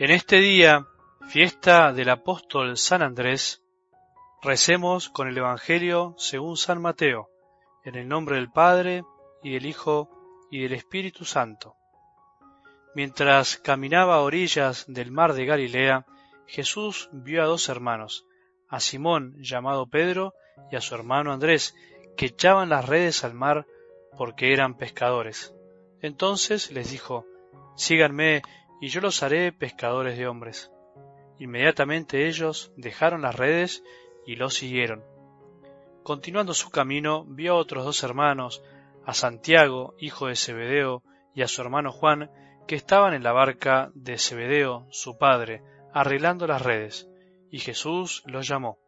En este día, fiesta del apóstol San Andrés, recemos con el Evangelio según San Mateo, en el nombre del Padre, y del Hijo, y del Espíritu Santo. Mientras caminaba a orillas del mar de Galilea, Jesús vio a dos hermanos, a Simón llamado Pedro y a su hermano Andrés, que echaban las redes al mar porque eran pescadores. Entonces les dijo, Síganme y yo los haré pescadores de hombres. Inmediatamente ellos dejaron las redes y los siguieron. Continuando su camino, vio a otros dos hermanos, a Santiago, hijo de Zebedeo, y a su hermano Juan, que estaban en la barca de Zebedeo, su padre, arreglando las redes, y Jesús los llamó.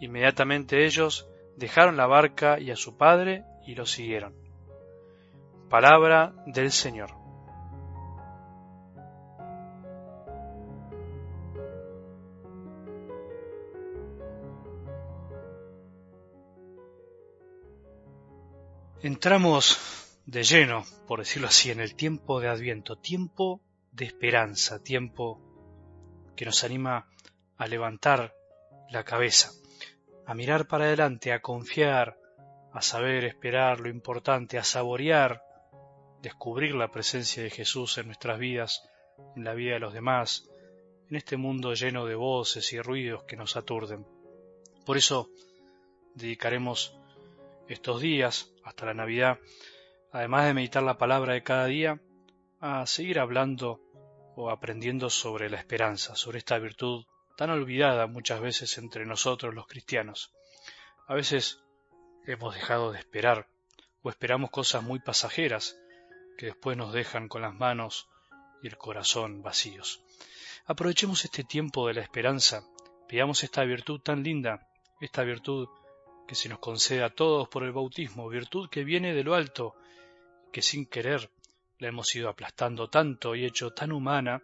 Inmediatamente ellos dejaron la barca y a su padre y los siguieron. Palabra del Señor. Entramos de lleno, por decirlo así, en el tiempo de Adviento, tiempo de esperanza, tiempo que nos anima a levantar la cabeza, a mirar para adelante, a confiar, a saber esperar lo importante, a saborear, descubrir la presencia de Jesús en nuestras vidas, en la vida de los demás, en este mundo lleno de voces y ruidos que nos aturden. Por eso dedicaremos estos días, hasta la Navidad, además de meditar la palabra de cada día, a seguir hablando o aprendiendo sobre la esperanza, sobre esta virtud tan olvidada muchas veces entre nosotros los cristianos. A veces hemos dejado de esperar o esperamos cosas muy pasajeras que después nos dejan con las manos y el corazón vacíos. Aprovechemos este tiempo de la esperanza, pidamos esta virtud tan linda, esta virtud que se nos concede a todos por el bautismo, virtud que viene de lo alto, que sin querer la hemos ido aplastando tanto y hecho tan humana,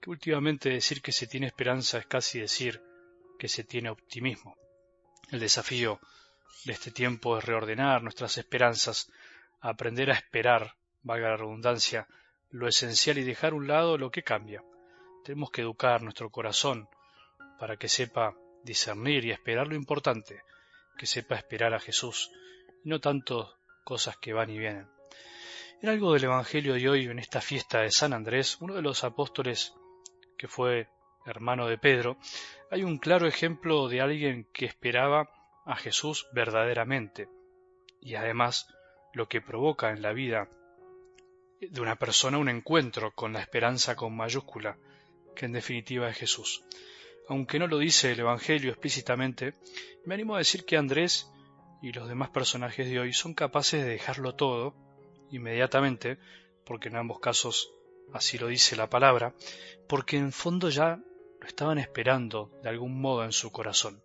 que últimamente decir que se tiene esperanza es casi decir que se tiene optimismo. El desafío de este tiempo es reordenar nuestras esperanzas, aprender a esperar, valga la redundancia, lo esencial y dejar a un lado lo que cambia. Tenemos que educar nuestro corazón para que sepa discernir y esperar lo importante, que sepa esperar a Jesús, y no tanto cosas que van y vienen. En algo del Evangelio de hoy, en esta fiesta de San Andrés, uno de los apóstoles que fue hermano de Pedro, hay un claro ejemplo de alguien que esperaba a Jesús verdaderamente, y además lo que provoca en la vida de una persona un encuentro con la esperanza con mayúscula, que en definitiva es Jesús aunque no lo dice el Evangelio explícitamente, me animo a decir que Andrés y los demás personajes de hoy son capaces de dejarlo todo inmediatamente, porque en ambos casos así lo dice la palabra, porque en fondo ya lo estaban esperando de algún modo en su corazón.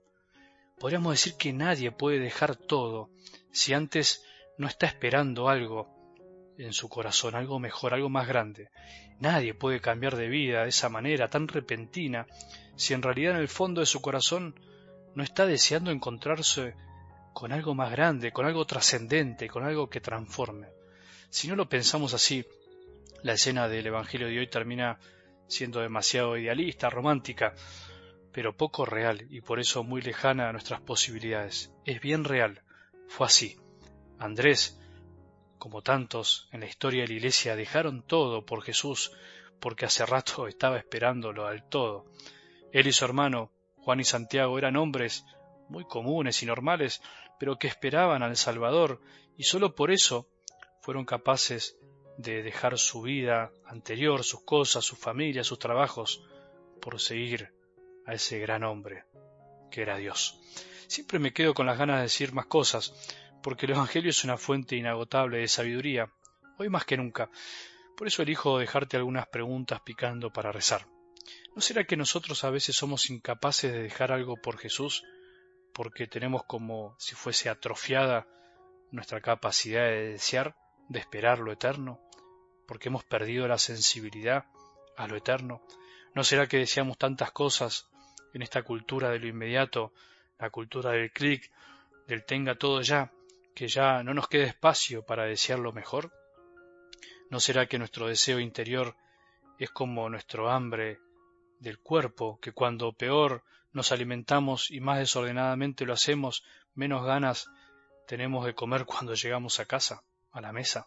Podríamos decir que nadie puede dejar todo si antes no está esperando algo en su corazón, algo mejor, algo más grande. Nadie puede cambiar de vida de esa manera tan repentina si en realidad en el fondo de su corazón no está deseando encontrarse con algo más grande, con algo trascendente, con algo que transforme. Si no lo pensamos así, la escena del Evangelio de hoy termina siendo demasiado idealista, romántica, pero poco real y por eso muy lejana a nuestras posibilidades. Es bien real. Fue así. Andrés, como tantos en la historia de la Iglesia, dejaron todo por Jesús porque hace rato estaba esperándolo al todo. Él y su hermano, Juan y Santiago, eran hombres muy comunes y normales, pero que esperaban al Salvador, y sólo por eso fueron capaces de dejar su vida anterior, sus cosas, su familia, sus trabajos, por seguir a ese gran hombre que era Dios. Siempre me quedo con las ganas de decir más cosas, porque el Evangelio es una fuente inagotable de sabiduría, hoy más que nunca. Por eso elijo dejarte algunas preguntas picando para rezar. ¿No será que nosotros a veces somos incapaces de dejar algo por Jesús porque tenemos como si fuese atrofiada nuestra capacidad de desear, de esperar lo eterno? porque hemos perdido la sensibilidad a lo eterno? ¿No será que deseamos tantas cosas en esta cultura de lo inmediato, la cultura del clic, del tenga todo ya, que ya no nos quede espacio para desear lo mejor? ¿No será que nuestro deseo interior es como nuestro hambre del cuerpo, que cuando peor nos alimentamos y más desordenadamente lo hacemos, menos ganas tenemos de comer cuando llegamos a casa, a la mesa.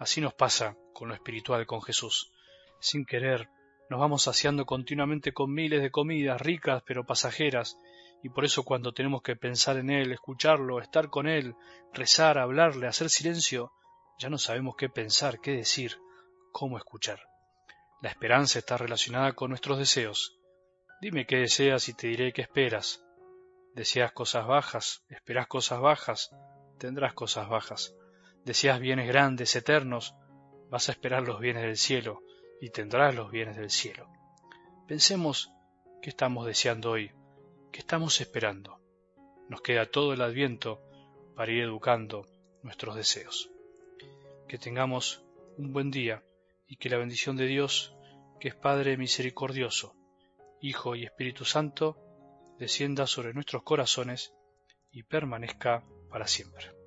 Así nos pasa con lo espiritual con Jesús. Sin querer, nos vamos saciando continuamente con miles de comidas ricas pero pasajeras, y por eso cuando tenemos que pensar en Él, escucharlo, estar con Él, rezar, hablarle, hacer silencio, ya no sabemos qué pensar, qué decir, cómo escuchar. La esperanza está relacionada con nuestros deseos. Dime qué deseas y te diré qué esperas. Deseas cosas bajas, esperas cosas bajas, tendrás cosas bajas. Deseas bienes grandes, eternos, vas a esperar los bienes del cielo y tendrás los bienes del cielo. Pensemos qué estamos deseando hoy, qué estamos esperando. Nos queda todo el adviento para ir educando nuestros deseos. Que tengamos un buen día y que la bendición de Dios, que es Padre misericordioso, Hijo y Espíritu Santo, descienda sobre nuestros corazones y permanezca para siempre.